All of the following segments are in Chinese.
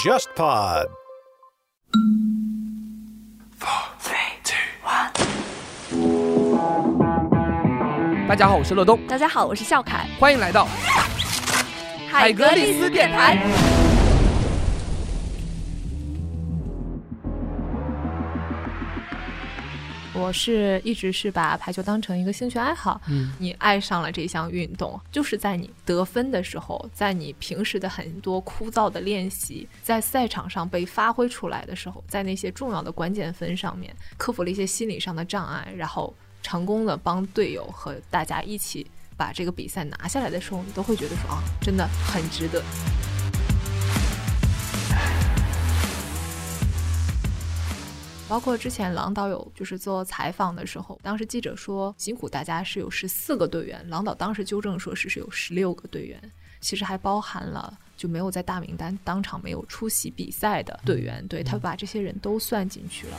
JustPod。大家好，我是乐东，大家好，我是笑凯，欢迎来到海格力斯电台。我是一直是把排球当成一个兴趣爱好。嗯，你爱上了这项运动，就是在你得分的时候，在你平时的很多枯燥的练习，在赛场上被发挥出来的时候，在那些重要的关键分上面，克服了一些心理上的障碍，然后成功的帮队友和大家一起把这个比赛拿下来的时候，你都会觉得说啊，真的很值得。包括之前郎导有就是做采访的时候，当时记者说辛苦大家是有十四个队员，郎导当时纠正说是是有十六个队员，其实还包含了就没有在大名单当场没有出席比赛的队员，对他把这些人都算进去了。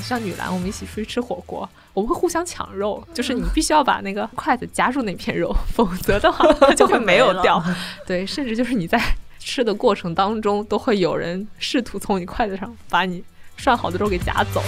像女篮，我们一起出去吃火锅，我们会互相抢肉，就是你必须要把那个筷子夹住那片肉，否则的话 它就会没有掉。对，甚至就是你在吃的过程当中，都会有人试图从你筷子上把你涮好的肉给夹走。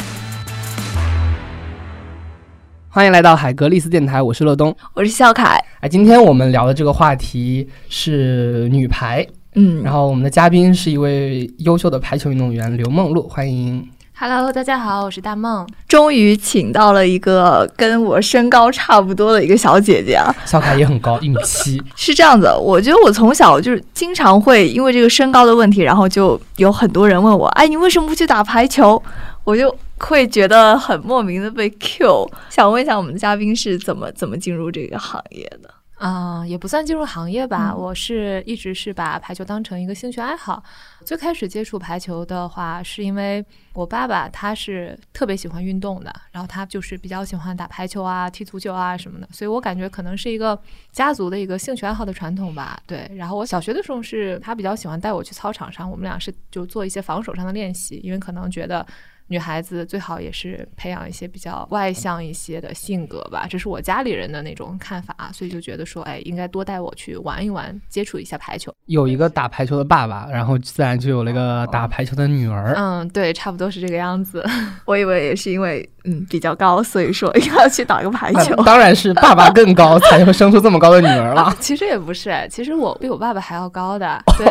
欢迎来到海格力斯电台，我是乐东，我是笑凯。哎，今天我们聊的这个话题是女排，嗯然后我们的嘉宾是一位优秀的排球运动员刘梦露，欢迎。Hello，大家好，我是大梦。终于请到了一个跟我身高差不多的一个小姐姐啊！小凯也很高，一米七。是这样子，我觉得我从小就是经常会因为这个身高的问题，然后就有很多人问我，哎，你为什么不去打排球？我就会觉得很莫名的被 Q。想问一下我们的嘉宾是怎么怎么进入这个行业的？啊、也不算进入行业吧，嗯我是一直是把排球当成一个兴趣爱好。最开始接触排球的话，是因为我爸爸他是特别喜欢运动的，然后他就是比较喜欢打排球啊、踢足球啊什么的，所以我感觉可能是一个家族的一个兴趣爱好的传统吧。对，然后我小学的时候是他比较喜欢带我去操场上，我们俩是就做一些防守上的练习，因为可能觉得。女孩子最好也是培养一些比较外向一些的性格吧，这是我家里人的那种看法，所以就觉得说，哎，应该多带我去玩一玩，接触一下排球。有一个打排球的爸爸，然后自然就有了一个打排球的女儿。嗯，对，差不多是这个样子。我以为也是因为嗯比较高，所以说要去打个排球那。当然是爸爸更高，才会生出这么高的女儿了。其实也不是，其实我比我爸爸还要高的。对，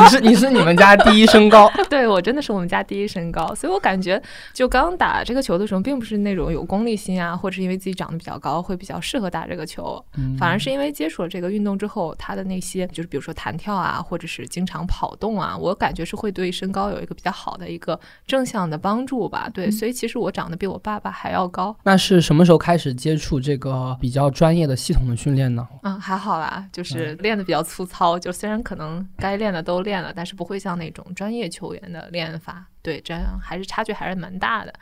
你是你是你们家第一身高，对我真的是我们家第一身高，所以我感觉就刚打这个球的时候，并不是那种有功利心啊，或者是因为自己长得比较高，会比较适合打这个球，反而是因为接触了这个运动之后，他的那些就是比如说弹跳啊，或者是经常跑动啊，我感觉是会对身高有一个比较好的一个正向的帮助吧。对，所以其实我长得比我爸爸还要高，那是什么时候开始接触这个比较专业的系统的训练呢？嗯，还好啦，就是练的比较粗糙，就虽然可能该练的都练了，但是不会像那种专业球员的练法。对，这样还是差距还是蛮大的。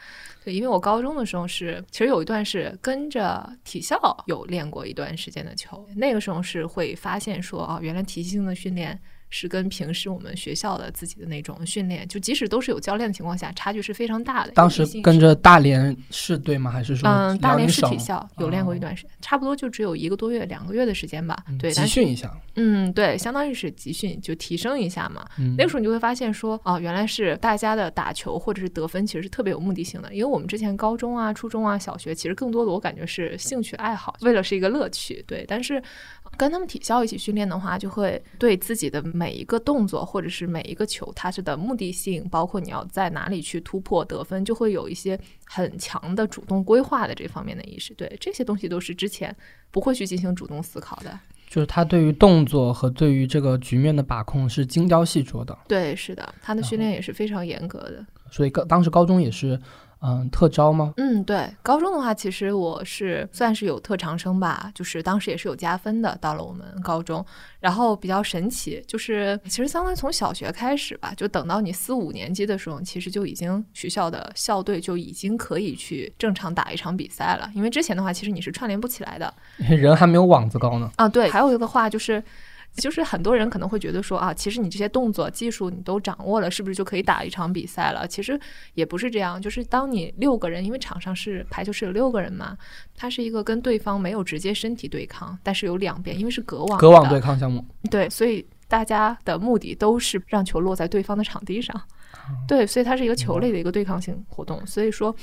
对，因为我高中的时候是，其实有一段是跟着体校有练过一段时间的球，那个时候是会发现说，哦，原来体系性的训练。是跟平时我们学校的自己的那种训练，就即使都是有教练的情况下，差距是非常大的。当时跟着大连市队吗？还是说嗯，大连市体校有练过一段时间，差不多就只有一个多月、两个月的时间吧。对，集训一下？嗯，对，相当于是集训，就提升一下嘛。嗯那个时候你就会发现说，哦，原来是大家的打球或者是得分其实是特别有目的性的，因为我们之前高中啊、初中啊、小学其实更多的我感觉是兴趣爱好，为了是一个乐趣。对，但是跟他们体校一起训练的话，就会对自己的每一个动作或者是每一个球，它是的目的性，包括你要在哪里去突破得分，就会有一些很强的主动规划的这方面的意识。对，这些东西都是之前不会去进行主动思考的。就是他对于动作和对于这个局面的把控是精雕细琢的，对，是的，他的训练也是非常严格的。所以高当时高中也是嗯特招吗？嗯，对，高中的话，其实我是算是有特长生吧，就是当时也是有加分的。到了我们高中，然后比较神奇，就是其实相当于从小学开始吧，就等到你四五年级的时候，其实就已经学校的校队就已经可以去正常打一场比赛了。因为之前的话，其实你是串联不起来的 人还没有网子高呢。啊。对，还有一个话就是。就是很多人可能会觉得说啊，其实你这些动作技术你都掌握了，是不是就可以打一场比赛了？其实也不是这样，就是当你六个人，因为场上是排球是有六个人嘛，它是一个跟对方没有直接身体对抗，但是有两边，因为是隔网隔网对抗项目，对，所以大家的目的都是让球落在对方的场地上。对，所以它是一个球类的一个对抗性活动。所以说，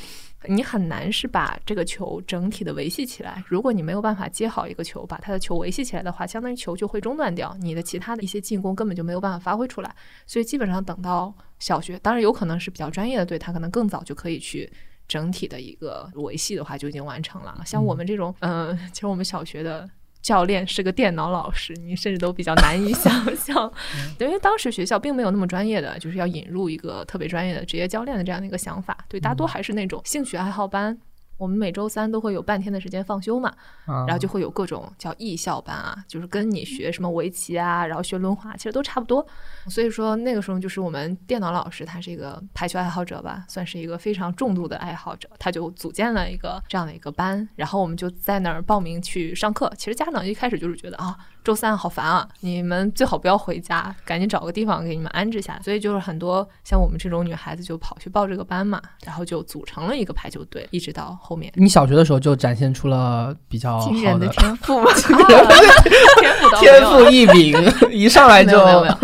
你很难是把这个球整体的维系起来。如果你没有办法接好一个球，把它的球维系起来的话，相当于球就会中断掉，你的其他的一些进攻根本就没有办法发挥出来。所以基本上等到小学，当然有可能是比较专业的队，他可能更早就可以去。整体的一个维系的话就已经完成了。像我们这种，嗯、其实我们小学的教练是个电脑老师，你甚至都比较难以想象，因为当时学校并没有那么专业的，就是要引入一个特别专业的职业教练的这样的一个想法。对，大多还是那种兴趣爱好班。我们每周三都会有半天的时间放休嘛，啊然后就会有各种叫艺校班啊，就是跟你学什么围棋啊，然后学轮滑，其实都差不多。所以说那个时候就是我们电脑老师，他是一个排球爱好者吧，算是一个非常重度的爱好者，他就组建了一个这样的一个班，然后我们就在那儿报名去上课。其实家长一开始就是觉得啊，周三好烦啊，你们最好不要回家，赶紧找个地方给你们安置下来。所以就是很多像我们这种女孩子就跑去报这个班嘛，然后就组成了一个排球队，一直到后面。你小学的时候就展现出了比较惊人的的天赋吗。天赋天赋异禀，一上来没就有没有没有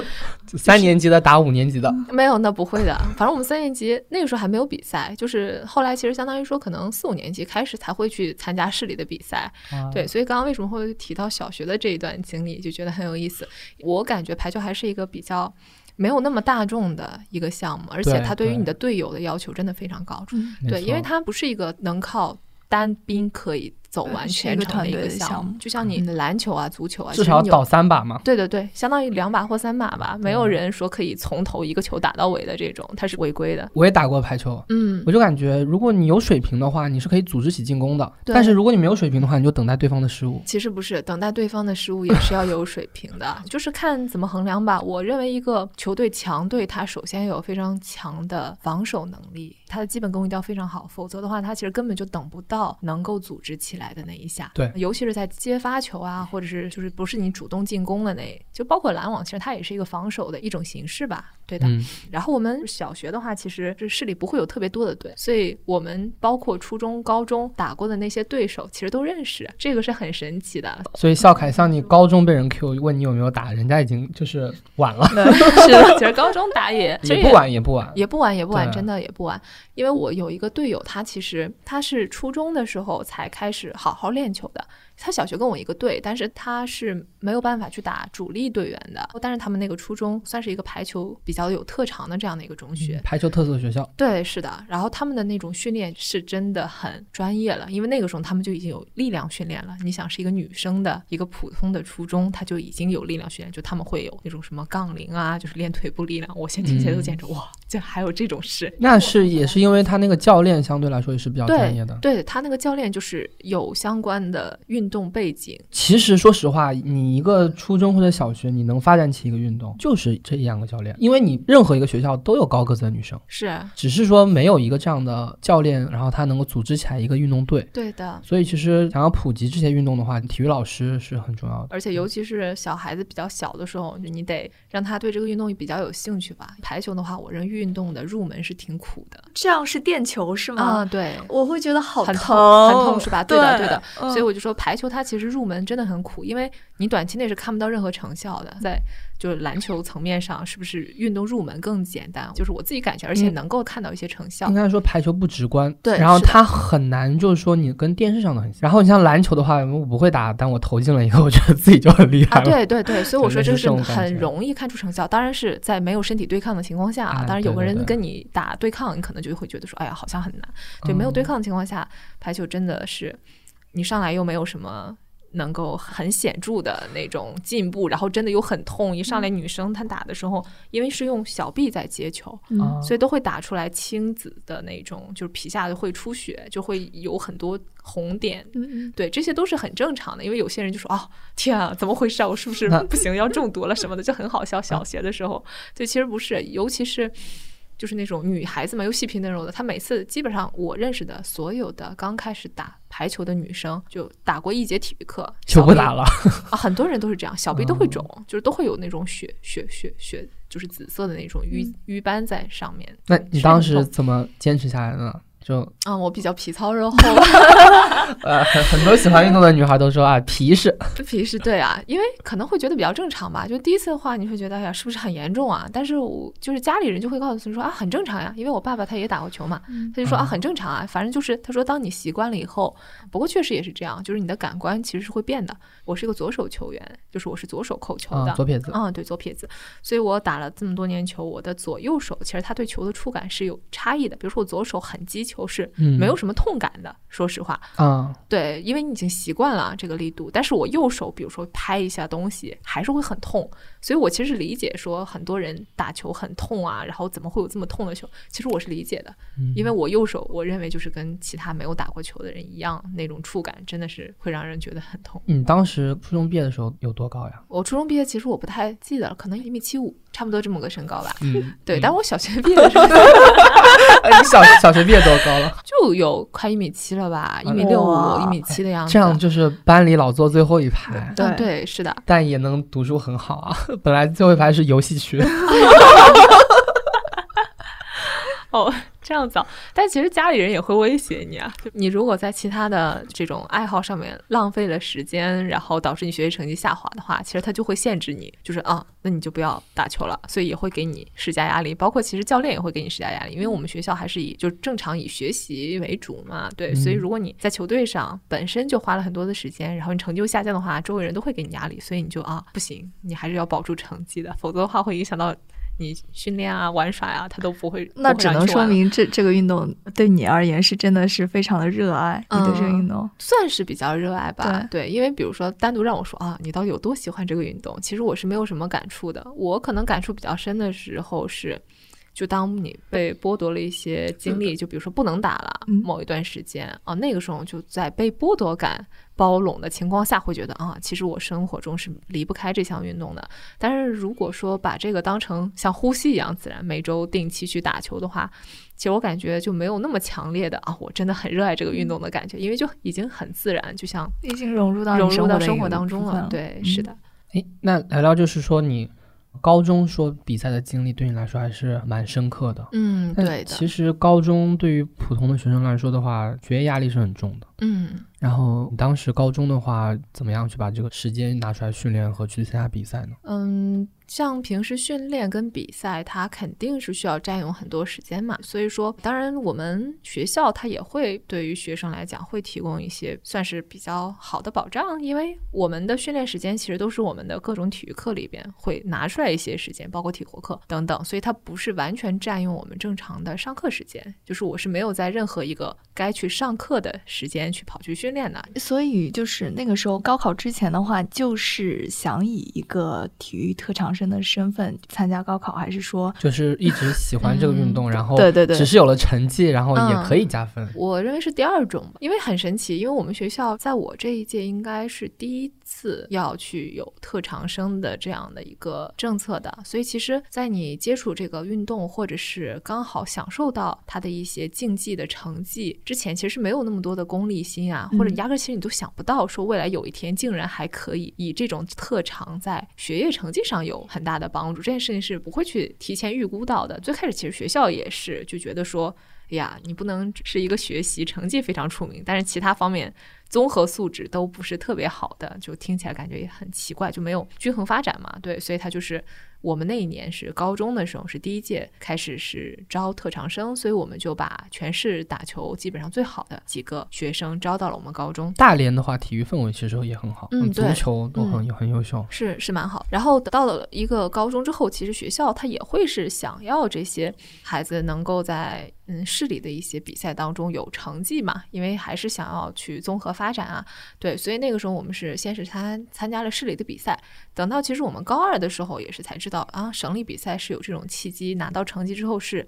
三年级的打五年级的，没有，那不会的。反正我们三年级那个时候还没有比赛，就是后来其实相当于说，可能四五年级开始才会去参加市里的比赛。啊对，所以刚刚为什么会提到小学的这一段经历，就觉得很有意思。我感觉排球还是一个比较没有那么大众的一个项目，而且它对于你的队友的要求真的非常高。对，因为它不是一个能靠单兵可以走完全程的一个项目就像你的篮球啊、足球啊，至少倒三把嘛。对对对，相当于两把或三把吧，没有人说可以从头一个球打到尾的这种，它是违规的。我也打过排球，嗯我就感觉如果你有水平的话，你是可以组织起进攻的；对但是如果你没有水平的话，你就等待对方的失误。其实不是，等待对方的失误也是要有水平的，就是看怎么衡量吧。我认为一个球队强队，他首先有非常强的防守能力，他的基本功一定要非常好，否则的话，他其实根本就等不到能够组织起来的那一下。对尤其是在接发球啊，或者是就是不是你主动进攻的那，就包括拦网，其实它也是一个防守的一种形式吧。对的，嗯，然后我们小学的话，其实是市里不会有特别多的队，所以我们包括初中、高中打过的那些对手，其实都认识，这个是很神奇的。所以笑凯，像你高中被人 Q 问你有没有打，人家已经就是晚了，是的，其实高中打也其实也不晚也不晚。也不晚，也不晚，真的也不晚。因为我有一个队友，他其实他是初中的时候才开始好好练球的。他小学跟我一个队，但是他是没有办法去打主力队员的。但是他们那个初中算是一个排球比较有特长的这样的一个中学，排球特色学校，对，是的。然后他们的那种训练是真的很专业了，因为那个时候他们就已经有力量训练了。你想，是一个女生的一个普通的初中，她就已经有力量训练，就他们会有那种什么杠铃啊，就是练腿部力量。我现在听起来都简直、哇，这还有这种事。那是也是因为他那个教练相对来说也是比较专业的。对他那个教练就是有相关的运动背景，其实说实话，你一个初中或者小学，你能发展起一个运动，就是这一两个教练，因为你任何一个学校都有高个子的女生，是只是说没有一个这样的教练，然后他能够组织起来一个运动队。对的。所以其实想要普及这些运动的话，体育老师是很重要的。而且尤其是小孩子比较小的时候，就你得让他对这个运动比较有兴趣吧。排球的话，我认为运动的入门是挺苦的这样是垫球是吗？啊，对，我会觉得好很疼，很痛是吧？对的，对的。嗯所以我就说排球它其实入门真的很苦，因为你短期内是看不到任何成效的。在就是篮球层面上，是不是运动入门更简单？就是我自己感觉，而且嗯能够看到一些成效应。该说排球不直观，对然后它很难，就是说你跟电视上的很像。然后你像篮球的话，我不会打，但我投进了以后，我觉得自己就很厉害啊，对对对，所以我说这个是很容易看出成效，当然是在没有身体对抗的情况下啊。啊当然有个人跟你打对抗，你可能就会觉得说，哎呀，好像很难。对，没有对嗯抗的情况下，排球真的是你上来又没有什么。能够很显著的那种进步，然后真的又很痛。一上来女生她打的时候，因为是用小臂在接球，所以都会打出来青紫的那种，就是皮下会出血，就会有很多红点。嗯对，这些都是很正常的，因为有些人就说哦，天啊，怎么回事啊？我是不是不行，要中毒了什么的，就很好笑。小学的时候，对，其实不是，尤其是就是那种女孩子嘛，又细皮嫩肉的。她每次基本上我认识的所有的刚开始打排球的女生，就打过一节体育课就不打了。啊，很多人都是这样，小臂都会肿，哦就是都会有那种血血血血，就是紫色的那种瘀瘀斑在上面。那你当时怎么坚持下来的呢？就啊、我比较皮糙肉厚，呃，很很多喜欢运动的女孩都说啊，皮实。皮实对啊，因为可能会觉得比较正常吧。就第一次的话，你会觉得哎呀，是不是很严重啊？但是我就是家里人就会告诉你说啊，很正常呀，因为我爸爸他也打过球嘛，他就说啊，嗯很正常啊，反正就是他说当你习惯了以后，不过确实也是这样，就是你的感官其实是会变的。我是一个左手球员，就是我是左手扣球的啊，，左撇子。嗯，对，左撇子，所以我打了这么多年球，我的左右手其实它对球的触感是有差异的。比如说我左手狠击球是嗯没有什么痛感的，说实话，啊，对，因为你已经习惯了这个力度。但是我右手，比如说拍一下东西，还是会很痛。所以我其实理解说很多人打球很痛啊，然后怎么会有这么痛的球？其实我是理解的，嗯因为我右手，我认为就是跟其他没有打过球的人一样，那种触感真的是会让人觉得很痛。你当时初中毕业的时候有多高呀？我初中毕业，其实我不太记得了，可能一米七五，差不多这么个身高吧。嗯，对，嗯但我小学毕业的时候 哎你小小学毕业多高了？就有快一米七了吧，一米六五、一米七的样子。这样就是班里老坐最后一排，对嗯，对，是的，但也能读书很好啊。本来最后一排是游戏区。哦，这样子啊。但其实家里人也会威胁你啊，就你如果在其他的这种爱好上面浪费了时间，然后导致你学习成绩下滑的话，其实他就会限制你，就是啊，那你就不要打球了，所以也会给你施加压力。包括其实教练也会给你施加压力，因为我们学校还是以就正常以学习为主嘛，对，所以如果你在球队上本身就花了很多的时间，然后你成绩又下降的话，周围人都会给你压力，所以你就啊不行，你还是要保住成绩的，否则的话会影响到。你训练啊、玩耍呀、他都不会。那只能说明这这个运动对你而言是真的是非常的热爱，你对这个运动。算是比较热爱吧。对，因为比如说单独让我说啊，你到底有多喜欢这个运动？其实我是没有什么感触的。我可能感触比较深的时候是，就当你被剥夺了一些精力，就比如说不能打了嗯某一段时间啊，那个时候就在被剥夺感包容的情况下，会觉得啊，其实我生活中是离不开这项运动的。但是如果说把这个当成像呼吸一样自然，每周定期去打球的话，其实我感觉就没有那么强烈的啊，我真的很热爱这个运动的感觉，因为就已经很自然，就像已经融入到融入到生活当中了。对，嗯是的。诶，那聊聊就是说你高中说比赛的经历对你来说还是蛮深刻的。嗯，对的。其实高中对于普通的学生来说的话，学业压力是很重的。嗯，然后你当时高中的话，怎么样去把这个时间拿出来训练和去参加比赛呢？嗯，像平时训练跟比赛，它肯定是需要占用很多时间嘛。所以说，当然我们学校它也会对于学生来讲会提供一些算是比较好的保障，因为我们的训练时间其实都是我们的各种体育课里边会拿出来一些时间，包括体活课等等，所以它不是完全占用我们正常的上课时间。就是我是没有在任何一个该去上课的时间去跑去训练的。所以就是那个时候高考之前的话，就是想以一个体育特长生的身份参加高考，还是说就是 一直喜欢这个运动，然后对对对只是有了成绩，然后也可以加分。我认为是第二种吧，因为很神奇，因为我们学校在我这一届应该是第一次要去有特长生的这样的一个政策的，所以其实，在你接触这个运动，或者是刚好享受到它的一些竞技的成绩之前，其实是没有那么多的功利心啊，或者嗯压根儿其实你都想不到，说未来有一天竟然还可以以这种特长在学业成绩上有很大的帮助，这件事情是不会去提前预估到的。最开始其实学校也是就觉得说。哎呀，你不能只是一个学习成绩非常出名，但是其他方面综合素质都不是特别好的，就听起来感觉也很奇怪，就没有均衡发展嘛。对，所以他就是我们那一年是高中的时候，是第一届开始是招特长生，所以我们就把全市打球基本上最好的几个学生招到了我们高中。大连的话，体育氛围其实也很好，足嗯足球都很、很优秀。是是蛮好。然后到了一个高中之后，其实学校他也会是想要这些孩子能够在嗯市里的一些比赛当中有成绩嘛，因为还是想要去综合发展啊。对，所以那个时候我们是先是参参加了市里的比赛，等到其实我们高二的时候也是才知道啊，省里比赛是有这种契机，拿到成绩之后是。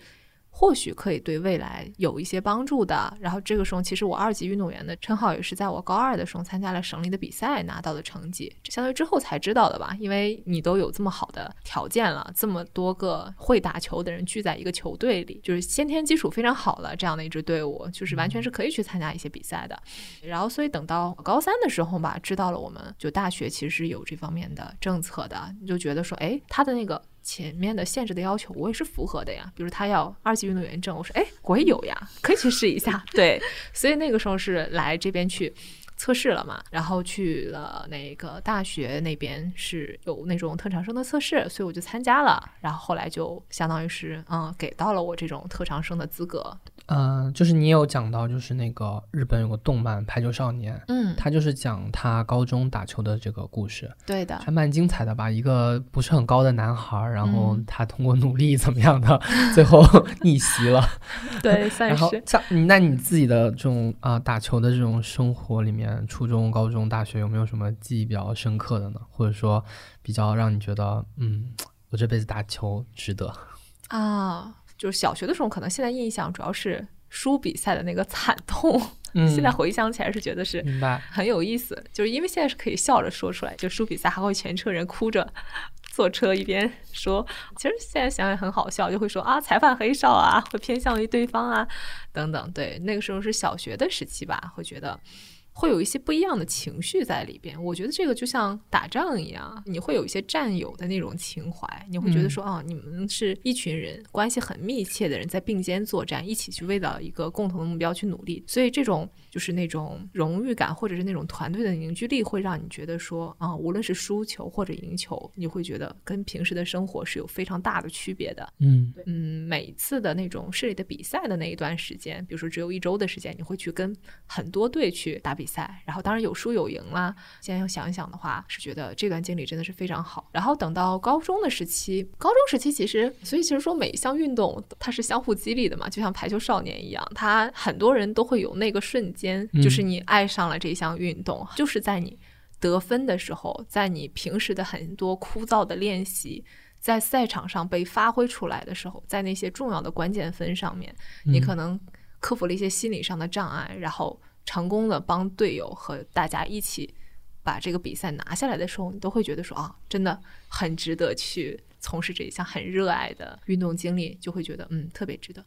或许可以对未来有一些帮助的。然后这个时候，其实我二级运动员的称号也是在我高二的时候参加了省里的比赛拿到的成绩，相当于之后才知道的吧？因为你都有这么好的条件了，这么多个会打球的人聚在一个球队里，就是先天基础非常好了，这样的一支队伍，就是完全是可以去参加一些比赛的。然后，所以等到高三的时候吧，知道了我们就大学其实有这方面的政策的，你就觉得说，哎，他的那个。前面的限制的要求，我也是符合的呀。比如他要二级运动员证，我说哎，我也有呀，可以去试一下。对，所以那个时候是来这边去测试了嘛，然后去了那个大学那边是有那种特长生的测试，所以我就参加了。然后后来就相当于是嗯，给到了我这种特长生的资格。嗯，就是你有讲到，就是那个日本有个动漫《排球少年》，嗯，他就是讲他高中打球的这个故事，对的，还蛮精彩的吧？一个不是很高的男孩，然后嗯他通过努力怎么样的，最后 逆袭了。对，算然后是。像你，那你自己的这种啊、打球的这种生活里面，初中、高中、大学有没有什么记忆比较深刻的呢？或者说比较让你觉得，嗯，我这辈子打球值得？啊，就是小学的时候，可能现在印象主要是输比赛的那个惨痛，嗯，现在回想起来是觉得是。很有意思，就是因为现在是可以笑着说出来，就输比赛还会全车人哭着坐车一边说，其实现在想想很好笑，就会说啊裁判黑哨啊，会偏向于对方啊等等。对，那个时候是小学的时期吧，会觉得。会有一些不一样的情绪在里边，我觉得这个就像打仗一样，你会有一些战友的那种情怀，你会觉得说，哦，你们是一群人，关系很密切的人，在并肩作战，一起去为了一个共同的目标去努力，所以这种就是那种荣誉感，或者是那种团队的凝聚力，会让你觉得说，啊、无论是输球或者赢球，你会觉得跟平时的生活是有非常大的区别的。嗯。嗯，每一次的那种市里的比赛的那一段时间，比如说只有一周的时间，你会去跟很多队去打比赛，然后当然有输有赢啦。现在要想一想的话，是觉得这段经历真的是非常好。然后等到高中的时期，高中时期其实，所以其实说每一项运动它是相互激励的嘛，就像排球少年一样，他很多人都会有那个瞬间，就是你爱上了这项运动，就是在你得分的时候，在你平时的很多枯燥的练习。在赛场上被发挥出来的时候，在那些重要的关键分上面，你可能克服了一些心理上的障碍，然后成功的帮队友和大家一起把这个比赛拿下来的时候，你都会觉得说啊，真的很值得去从事这一项很热爱的运动经历，就会觉得嗯特别值得。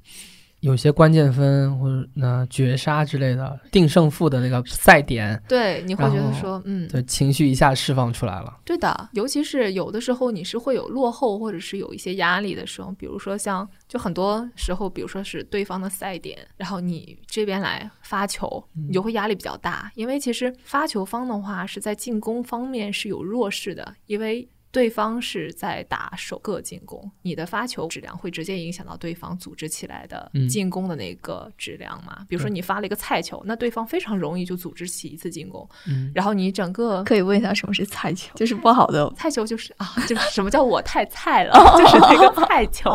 有些关键分或者那绝杀之类的定胜负的那个赛点，对，你会觉得说嗯，对情绪一下释放出来了。对的，尤其是有的时候你是会有落后或者是有一些压力的时候，比如说像就很多时候，比如说是对方的赛点，然后你这边来发球，你就会压力比较大，因为其实发球方的话是在进攻方面是有弱势的，因为。对方是在打首个进攻，你的发球质量会直接影响到对方组织起来的嗯进攻的那个质量嘛？比如说你发了一个菜球，那对方非常容易就组织起一次进攻，嗯，然后你整个可以问一下什么是菜球？就是不好的 菜球就是啊，就是什么叫我太菜了，就是那个 菜球，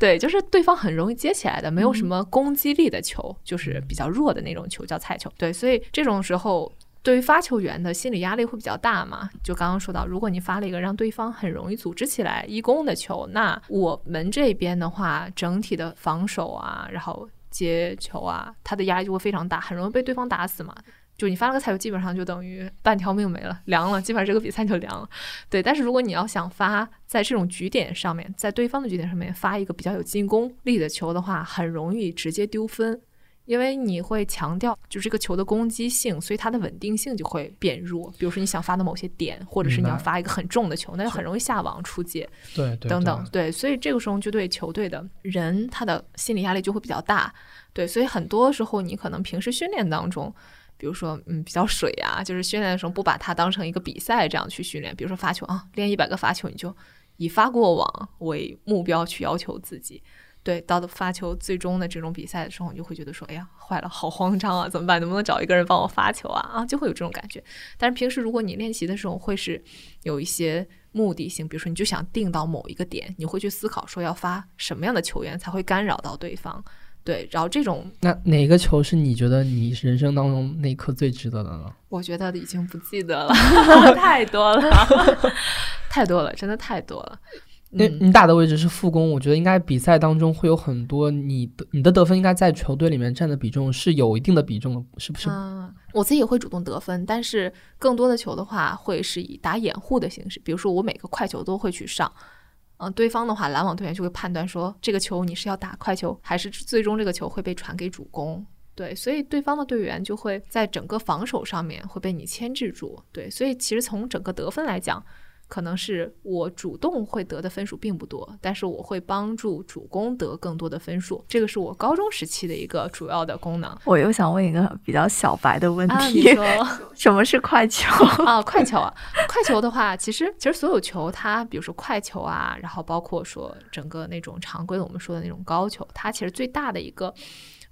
对，就是对方很容易接起来的，没有什么攻击力的球，就是比较弱的那种球叫菜球。对，所以这种时候。对于发球员的心理压力会比较大嘛？就刚刚说到，如果你发了一个让对方很容易组织起来一攻的球，那我们这边的话，整体的防守啊，然后接球啊，他的压力就会非常大，很容易被对方打死嘛。就你发了个菜球，基本上就等于半条命没了，凉了，基本上这个比赛就凉了。对，但是如果你要想发在这种局点上面，在对方的局点上面发一个比较有进攻力的球的话，很容易直接丢分，因为你会强调就是这个球的攻击性，所以它的稳定性就会变弱。比如说你想发的某些点，或者是你要发一个很重的球，那就很容易下网出界。对对等等，对，所以这个时候就对球队的人他的心理压力就会比较大，对，所以很多时候你可能平时训练当中，比如说嗯比较水啊，就是训练的时候不把它当成一个比赛这样去训练，比如说发球啊，练一百个发球，你就以发过网为目标去要求自己。对，到了发球最终的这种比赛的时候，你就会觉得说，哎呀，坏了，好慌张啊，怎么办？能不能找一个人帮我发球啊？啊，就会有这种感觉。但是平时如果你练习的时候，会是有一些目的性，比如说你就想定到某一个点，你会去思考说要发什么样的球员才会干扰到对方。对，然后这种那哪个球是你觉得你人生当中那一刻最值得的呢？我觉得已经不记得了，太多了，太多了，真的太多了。你嗯你打的位置是副攻，我觉得应该比赛当中会有很多你的你的得分应该在球队里面占的比重是有一定的比重的，是不是？嗯，我自己也会主动得分，但是更多的球的话，会是以打掩护的形式，比如说我每个快球都会去上。嗯，对方的话，篮网队员就会判断说，这个球你是要打快球，还是最终这个球会被传给主攻。对，所以对方的队员就会在整个防守上面会被你牵制住。对，所以其实从整个得分来讲，可能是我主动会得的分数并不多，但是我会帮助主攻得更多的分数。这个是我高中时期的一个主要的功能。我又想问一个比较小白的问题，说。什么是快球？啊，快球啊，快球的话，其实其实所有球它，比如说快球啊，然后包括说整个那种常规的我们说的那种高球，它其实最大的一个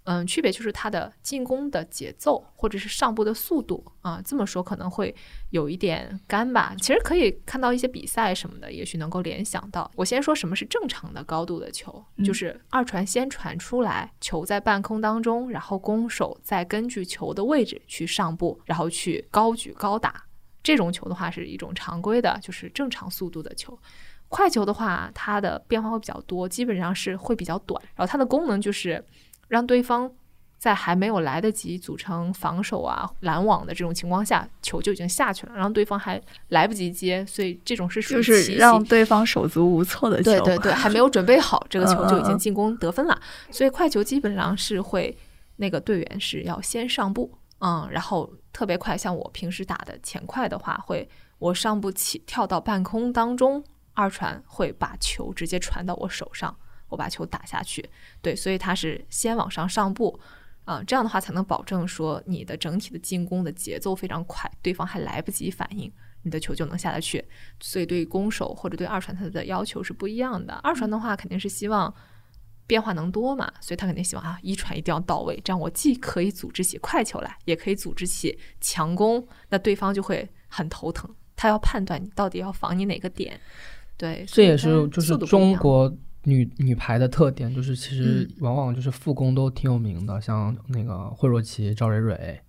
嗯区别就是它的进攻的节奏或者是上步的速度啊，这么说可能会有一点干吧。其实可以看到一些比赛什么的，也许能够联想到。我先说什么是正常的高度的球，就是二传先传出来，球在半空当中，然后攻手再根据球的位置去上步，然后去高举高打。这种球的话是一种常规的，就是正常速度的球。快球的话，它的变化会比较多，基本上是会比较短。然后它的功能就是让对方在还没有来得及组成防守啊、拦网的这种情况下，球就已经下去了，然后对方还来不及接，所以这种是属于就是让对方手足无措的球。对对对，还没有准备好，这个球就已经进攻得分了。所以快球基本上是会那个队员是要先上步，嗯，然后特别快。像我平时打的前快的话，会我上步起跳到半空当中，二传会把球直接传到我手上，我把球打下去。对，所以他是先往上上步。啊、这样的话才能保证说你的整体的进攻的节奏非常快，对方还来不及反应，你的球就能下得去。所以对攻手或者对二传他的要求是不一样的。二传的话肯定是希望变化能多嘛，所以他肯定希望啊一传一定要到位，这样我既可以组织起快球来，也可以组织起强攻，那对方就会很头疼，他要判断你到底要防你哪个点。对，这也是就是中国女女排的特点，就是其实嗯往往就是副攻都挺有名的，像那个惠若琪、赵蕊蕊，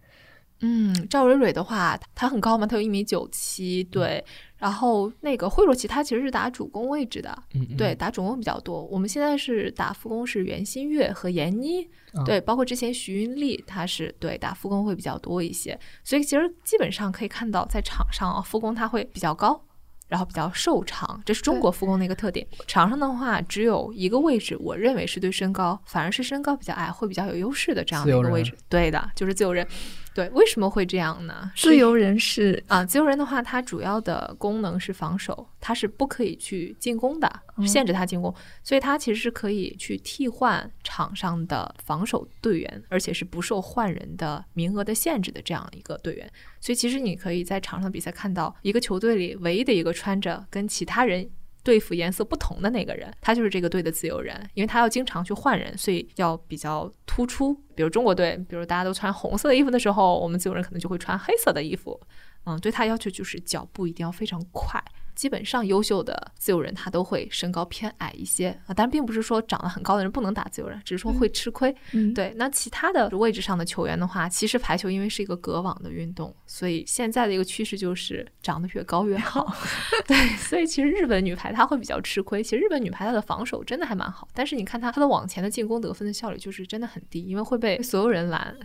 嗯，赵蕊蕊的话，她很高嘛，她有一米九七，对。然后那个惠若琪，她其实是打主攻位置的，嗯，嗯对，，打主攻比较多。我们现在是打副攻是袁心玥和闫妮，啊对，包括之前徐云丽，她是对打副攻会比较多一些。所以其实基本上可以看到，在场上啊，副攻她会比较高。然后比较瘦长，这是中国复工的一个特点。场上的话，只有一个位置，我认为是对身高，反而是身高比较矮会比较有优势的这样的一个位置。对的，就是自由人。对，为什么会这样呢？自由人是啊，自由人的话，它主要的功能是防守，它是不可以去进攻的，嗯限制他进攻，所以它其实是可以去替换场上的防守队员，而且是不受换人的名额的限制的这样一个队员。所以其实你可以在场上比赛看到一个球队里唯一的一个穿着跟其他人。对付颜色不同的那个人，他就是这个队的自由人，因为他要经常去换人，所以要比较突出。比如中国队，比如大家都穿红色的衣服的时候，我们自由人可能就会穿黑色的衣服。嗯，对他要求就是脚步一定要非常快。基本上优秀的自由人他都会身高偏矮一些啊，当然并不是说长得很高的人不能打自由人，只是说会吃亏。嗯，对，那其他的位置上的球员的话，其实排球因为是一个隔网的运动，所以现在的一个趋势就是长得越高越好。对，所以其实日本女排她会比较吃亏。其实日本女排她的防守真的还蛮好，但是你看她她的往前的进攻得分的效率就是真的很低，因为会被所有人拦，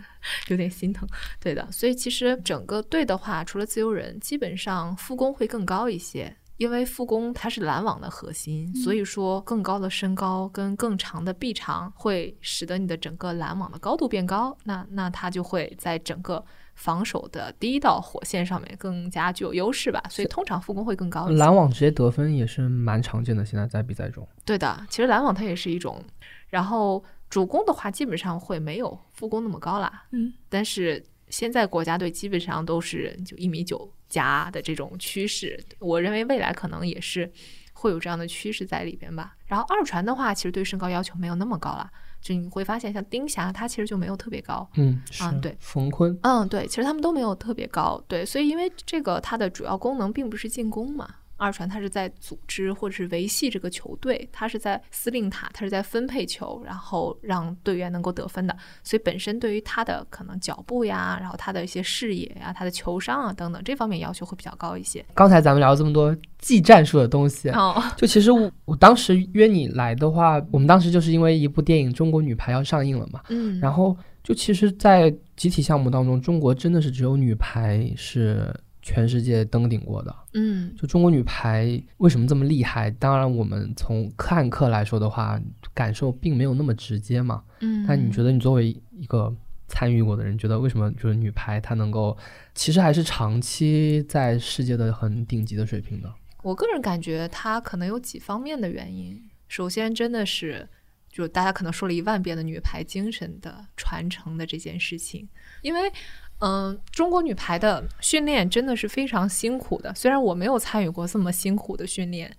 有点心疼。对的，所以其实整个队的话，除了自由人，基本上副攻会更高一些。因为副攻它是拦网的核心，所以说更高的身高跟更长的臂长会使得你的整个拦网的高度变高，那那它就会在整个防守的第一道火线上面更加具有优势吧。所以通常副攻会更高一些。拦网直接得分也是蛮常见的，现在在比赛中。对的，其实拦网它也是一种，然后主攻的话基本上会没有副攻那么高啦。嗯，但是现在国家队基本上都是就一米九加的这种趋势，我认为未来可能也是会有这样的趋势在里边吧。然后二传的话，其实对身高要求没有那么高了，就你会发现像丁霞她其实就没有特别高。嗯，是。啊对冯坤，嗯，对，其实他们都没有特别高，对，所以因为这个它的主要功能并不是进攻嘛，二传他是在组织或者是维系这个球队，他是在司令塔，他是在分配球，然后让队员能够得分的。所以本身对于他的可能脚步呀，然后他的一些视野呀，他的球商啊等等这方面要求会比较高一些。刚才咱们聊了这么多技战术的东西，哦，就其实我我当时约你来的话，我们当时就是因为一部电影《中国女排》要上映了嘛，嗯，然后就其实，在集体项目当中，中国真的是只有女排是全世界登顶过的。嗯就中国女排为什么这么厉害？当然，我们从看客来说的话，感受并没有那么直接嘛。嗯，但你觉得，你作为一个参与过的人，觉得为什么就是女排她能够，其实还是长期在世界的很顶级的水平的？我个人感觉它可能有几方面的原因。首先，真的是就大家可能说了一万遍的女排精神的传承的这件事情，因为。嗯，中国女排的训练真的是非常辛苦的。虽然我没有参与过这么辛苦的训练，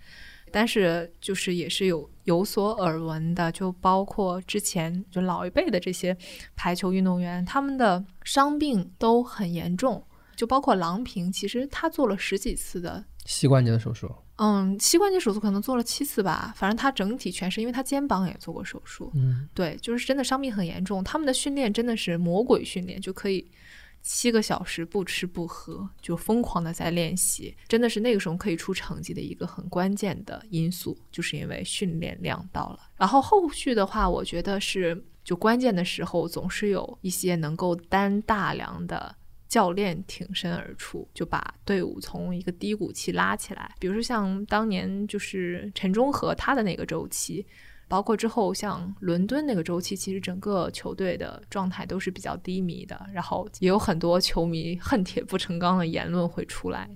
但是就是也是有有所耳闻的。就包括之前就老一辈的这些排球运动员，他们的伤病都很严重。就包括郎平，其实她做了十几次的膝关节的手术，嗯，膝关节手术可能做了七次吧，反正她整体全是因为她肩膀也做过手术，嗯，对，就是真的伤病很严重。他们的训练真的是魔鬼训练，就可以七个小时不吃不喝，就疯狂的在练习，真的是那个时候可以出成绩的一个很关键的因素，就是因为训练量到了。然后后续的话，我觉得是就关键的时候总是有一些能够担大梁的。教练挺身而出，就把队伍从一个低谷期拉起来。比如说像当年就是陈忠和他的那个周期，包括之后像伦敦那个周期，其实整个球队的状态都是比较低迷的。然后也有很多球迷恨铁不成钢的言论会出来。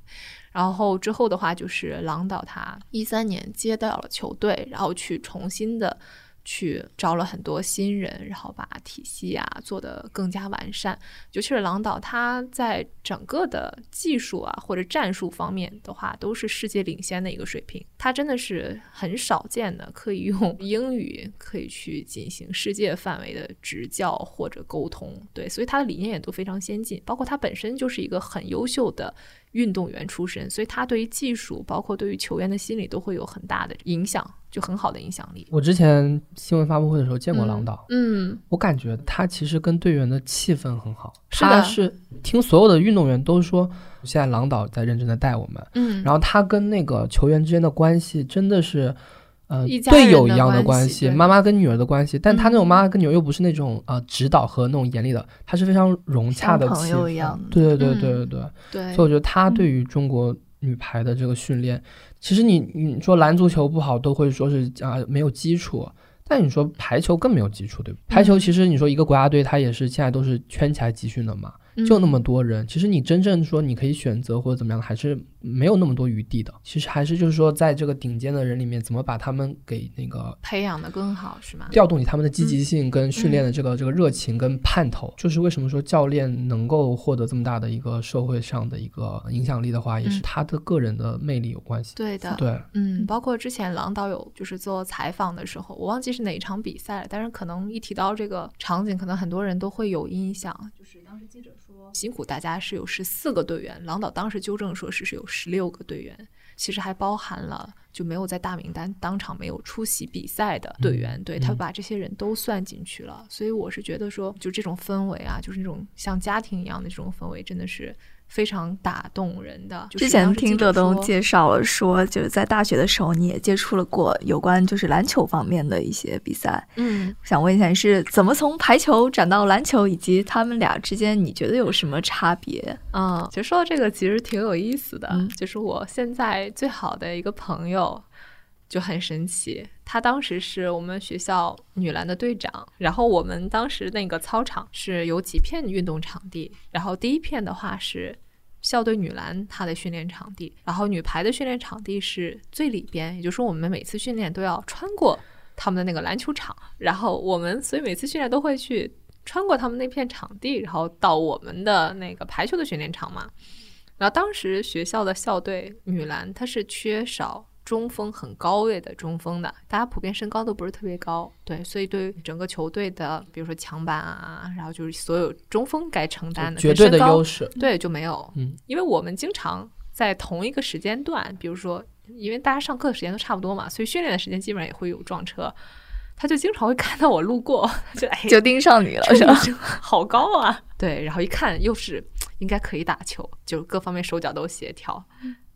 然后之后的话，就是郎导他一三年接到了球队，然后去重新的。去招了很多新人，然后把体系啊做得更加完善。尤其是郎导，他在整个的技术啊或者战术方面的话，都是世界领先的一个水平。他真的是很少见的，可以用英语可以去进行世界范围的执教或者沟通。对，所以他的理念也都非常先进。包括他本身就是一个很优秀的运动员出身，所以他对于技术，包括对于球员的心理，都会有很大的影响。就很好的影响力。我之前新闻发布会的时候见过郎导，嗯，我感觉他其实跟队员的气氛很好。是的他是听所有的运动员都说，现在郎导在认真的带我们。嗯，然后他跟那个球员之间的关系真的是，呃队友一样的关系妈妈跟女儿的关系。但她那种嗯妈妈跟女儿又不是那种呃指导和那种严厉的，她是非常融洽的气氛友一样的对对对嗯对对对。对，所以我觉得他嗯对于中国女排的这个训练，其实你你说篮足球不好，都会说是啊、没有基础。但你说排球更没有基础，对吧？排球嗯其实你说一个国家队，它也是现在都是圈起来集训的嘛，就那么嗯多人。其实你真正说你可以选择或者怎么样，还是没有那么多余地的。其实还是就是说，在这个顶尖的人里面，怎么把他们给那个培养的更好，是吗？调动起他们的积极性跟训嗯练的这个、这个热情跟盼头，就是为什么说教练能够获得这么大的一个社会上的一个影响力的话，也是嗯他的个人的魅力有关系。对的，对，嗯，包括之前郎导有就是做采访的时候，我忘记是哪一场比赛了，但是可能一提到这个场景，可能很多人都会有印象。就是当时记者说辛苦大家是有十四个队员，郎导当时纠正说是是有十六个队员，其实还包含了就没有在大名单当场没有出席比赛的队员，对他嗯把这些人都算进去了。所以我是觉得说，就这种氛围啊，就是那种像家庭一样的这种氛围，真的是非常打动人的。就是之前听德东介绍了说，就是在大学的时候你也接触了过有关就是篮球方面的一些比赛。嗯。想问一下，你是怎么从排球转到篮球，以及他们俩之间你觉得有什么差别？嗯，其实说到这个其实挺有意思的，嗯就是我现在最好的一个朋友就很神奇，他当时是我们学校女篮的队长，然后我们当时那个操场是有几片运动场地，然后第一片的话是。校队女篮她的训练场地，然后女排的训练场地是最里边，也就是说我们每次训练都要穿过他们的那个篮球场，然后我们所以每次训练都会去穿过他们那片场地，然后到我们的那个排球的训练场嘛。然后当时学校的校队女篮，它是缺少中锋很高位的中锋的，大家普遍身高都不是特别高，对，所以对于整个球队的，比如说抢板啊，然后就是所有中锋该承担的绝对的优势。对就没有，嗯，因为我们经常在同一个时间段，比如说因为大家上课的时间都差不多嘛，所以训练的时间基本上也会有撞车。他就经常会看到我路过，就哎，就盯上你了，是吧好高啊！对，然后一看又是应该可以打球，就各方面手脚都协调。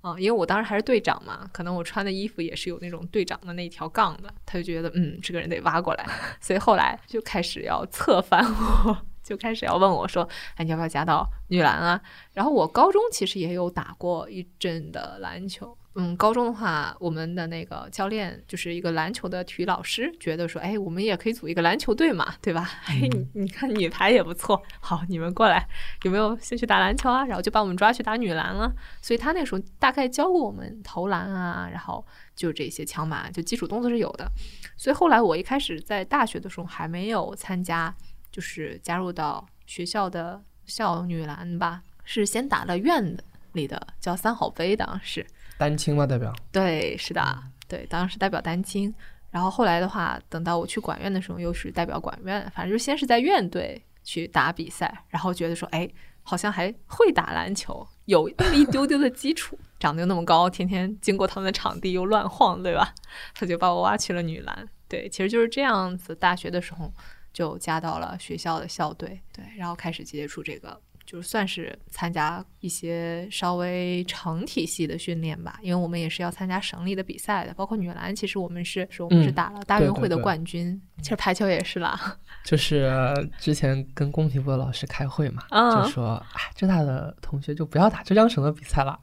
啊、因为我当时还是队长嘛，可能我穿的衣服也是有那种队长的那条杠的，他就觉得嗯，这个人得挖过来，所以后来就开始要策反我，就开始要问我说，哎，你要不要加到女篮啊？然后我高中其实也有打过一阵的篮球，嗯，高中的话，我们的那个教练就是一个篮球的体育老师，觉得说，哎，我们也可以组一个篮球队嘛，对吧？哎，你你看女排也不错，好，你们过来，有没有兴趣打篮球啊？然后就把我们抓去打女篮了。所以他那时候大概教过我们投篮啊，然后就这些枪马，就基础动作是有的。所以后来我一开始在大学的时候还没有参加，就是加入到学校的校女篮吧，是先打了院里的叫三好杯，当时。单亲吗？代表对，是的，对，当时代表单亲。然后后来的话，等到我去管院的时候，又是代表管院，反正就先是在院队去打比赛，然后觉得说，哎，好像还会打篮球，有那么一丢丢的基础，长得又那么高，天天经过他们的场地又乱晃，对吧？他就把我挖去了女篮。对，其实就是这样子。大学的时候就加到了学校的校队，对，然后开始接触这个。就算是参加一些稍微成体系的训练吧，因为我们也是要参加省里的比赛的，包括女篮，其实我们是是我们是嗯打了大运会的对对冠军，其实排球也是啦。就是之前跟工体部的老师开会嘛，嗯就说，哎，浙大的同学就不要打浙江省的比赛了，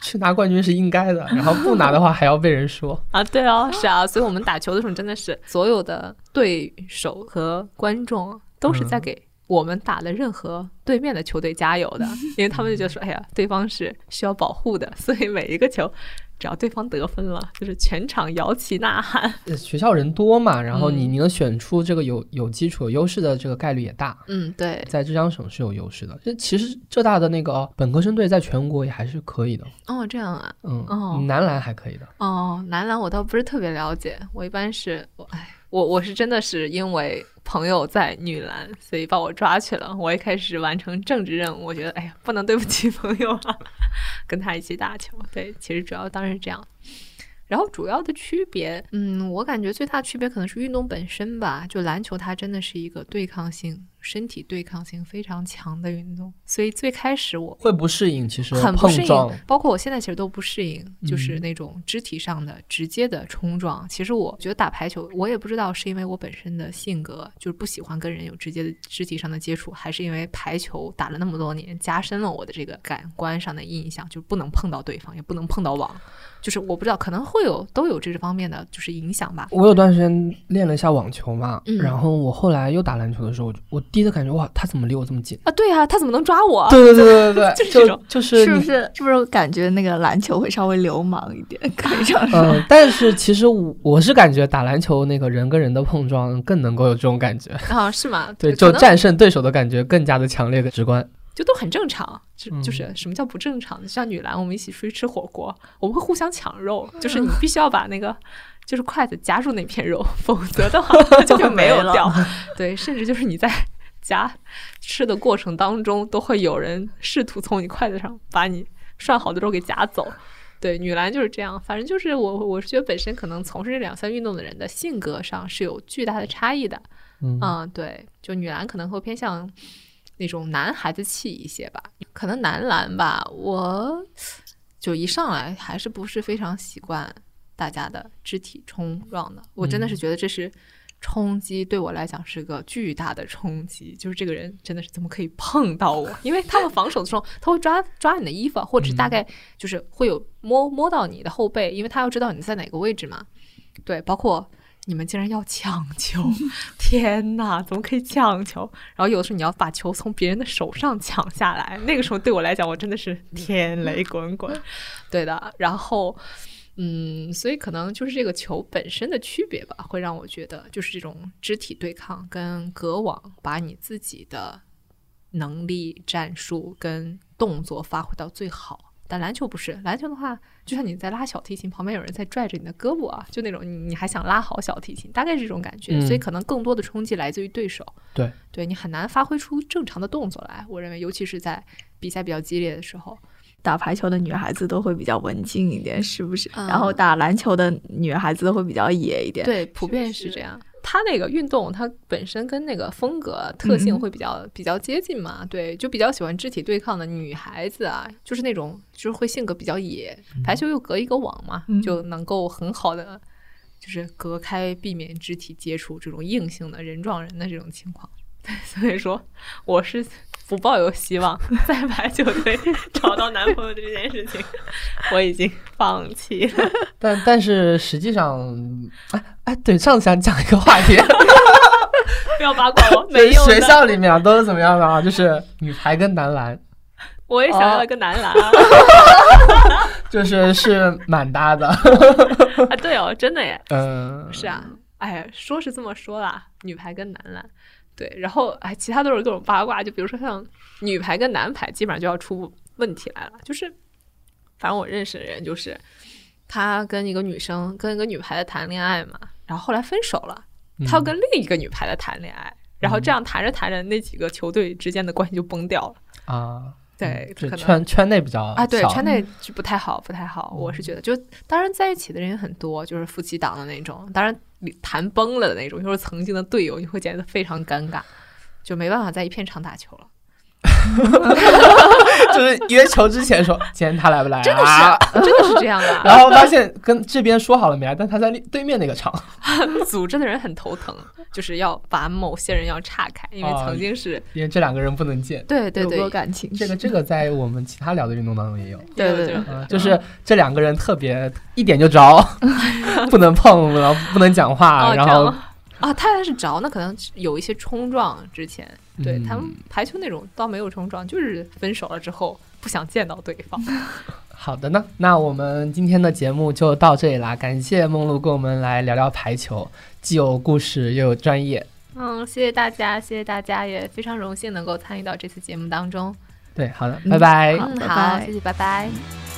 去拿冠军是应该的，然后不拿的话还要被人说。啊，对哦，是啊，所以我们打球的时候真的是所有的对手和观众都是在嗯给我们打了任何对面的球队加油的，因为他们就觉得说，哎呀，对方是需要保护的，所以每一个球。只要对方得分了，就是全场摇旗呐喊。呃学校人多嘛，然后你嗯你能选出这个有有基础、有优势的这个概率也大。嗯，对，在浙江省是有优势的，这其实浙大的那个本科生队在全国也还是可以的，哦，这样啊，嗯，哦男篮还可以的，哦，男篮我倒不是特别了解，我一般是我哎，我我是真的是因为朋友在女篮，所以把我抓去了。我一开始完成政治任务，我觉得哎呀，不能对不起 朋友啊，跟他一起打球。对，其实主要当然是这样。然后主要的区别，嗯，我感觉最大的区别可能是运动本身吧。就篮球，它真的是一个对抗性、身体对抗性非常强的运动，所以最开始我会不适应，其实很不适应，，包括我现在其实都不适应，就是嗯那种肢体上的直接的冲撞。其实我觉得打排球，我也不知道是因为我本身的性格就是不喜欢跟人有直接的肢体上的接触，还是因为排球打了那么多年，加深了我的这个感官上的印象，就不能碰到对方，也不能碰到网。就是我不知道，可能会有都有这方面的就是影响吧。我有段时间练了一下网球嘛，嗯然后我后来又打篮球的时候，我第一次感觉哇，他怎么离我这么近？啊，对啊，他怎么能抓我？对对对对对对，就 就是这种就是你是不是？是不是感觉那个篮球会稍微流氓一点？看上去，嗯，但是其实我我是感觉打篮球那个人跟人的碰撞更能够有这种感觉，啊，是吗？对，就战胜对手的感觉更加的强烈、的直观。就都很正常，就嗯就是什么叫不正常？像女篮，我们一起出去吃火锅，我们会互相抢肉，就是你必须要把那个就是筷子夹住那片肉，否则的话 就会没有掉。对，甚至就是你在夹吃的过程当中，都会有人试图从你筷子上把你涮好的肉给夹走。对，女篮就是这样，反正就是我，我是觉得本身可能从事这两项运动的人的性格上是有巨大的差异的。嗯，嗯，对，就女篮可能会偏向那种男孩子气一些吧，可能男篮吧，我就一上来还是不是非常习惯大家的肢体冲撞的，我真的是嗯觉得这是。冲击对我来讲是个巨大的冲击，就是这个人真的是怎么可以碰到我？因为他们防守的时候，他会抓抓你的衣服啊，或者是大概就是会有摸摸到你的后背，因为他要知道你在哪个位置嘛。对，包括你们竟然要抢球，天哪，怎么可以抢球？然后有的时候你要把球从别人的手上抢下来，那个时候对我来讲，我真的是天雷滚滚。对的，然后。嗯，所以可能就是这个球本身的区别吧，会让我觉得就是这种肢体对抗跟隔网，把你自己的能力、战术跟动作发挥到最好。但篮球不是，篮球的话，就像你在拉小提琴，旁边有人在拽着你的胳膊啊，就那种你你还想拉好小提琴，大概是这种感觉。嗯所以可能更多的冲击来自于对手，对，对你很难发挥出正常的动作来。我认为，尤其是在比赛比较激烈的时候。打排球的女孩子都会比较文静一点，是不是？嗯然后打篮球的女孩子都会比较野一点。对，普遍是这样。它那个运动，它本身跟那个风格特性嗯会比较、比较接近嘛，对，就比较喜欢肢体对抗的女孩子啊，就是那种就是会性格比较野，排球又隔一个网嘛，嗯就能够很好的就是隔开，避免肢体接触这种硬性的人撞人的这种情况。对，所以说我是不抱有希望在排球队找到男朋友这件事情，我已经放弃了。但但是实际上，哎哎，对，上次想讲一个话题，不要八卦我，就是没有。学校里面都是怎么样的啊？就是女排跟男篮，我也想要一个男篮啊！就是是蛮搭的。啊，对哦，真的耶，嗯，是啊，哎，说是这么说啦，女排跟男篮，对，然后哎，其他都是各种八卦，就比如说像女排跟男排，基本上就要出问题来了，就是，反正我认识的人就是，他跟一个女生跟一个女排的谈恋爱嘛，然后后来分手了，他要跟另一个女排的谈恋爱，然后这样谈着谈着，那几个球队之间的关系就崩掉了。啊，对，就可能圈圈内比较啊，对，圈内就不太好，不太好。我是觉得，就当然在一起的人也很多，就是夫妻档的那种，当然谈崩了的那种，就是曾经的队友，你会觉得非常尴尬，就没办法在一片场打球了。就是约球之前说今天他来不来、啊？真的是，真的是这样的。然后发现跟这边说好了没来，但他在对面那个场。组织的人很头疼，就是要把某些人要岔开，因为啊曾经是，因为这两个人不能见。对对对，感情。这个这个在我们其他聊的运动当中也有，对对对嗯，就是这两个人特别一点就着，不能碰，然后不能讲话，哦，然后啊，他要是着，那可能有一些冲撞。之前对、嗯他们排球那种倒没有冲撞，就是分手了之后不想见到对方。好的呢，那我们今天的节目就到这里啦，感谢梦露跟我们来聊聊排球，既有故事又有专业。嗯，谢谢大家，谢谢大家，也非常荣幸能够参与到这次节目当中。对，好的，嗯拜拜。嗯，好拜好，谢谢，拜拜。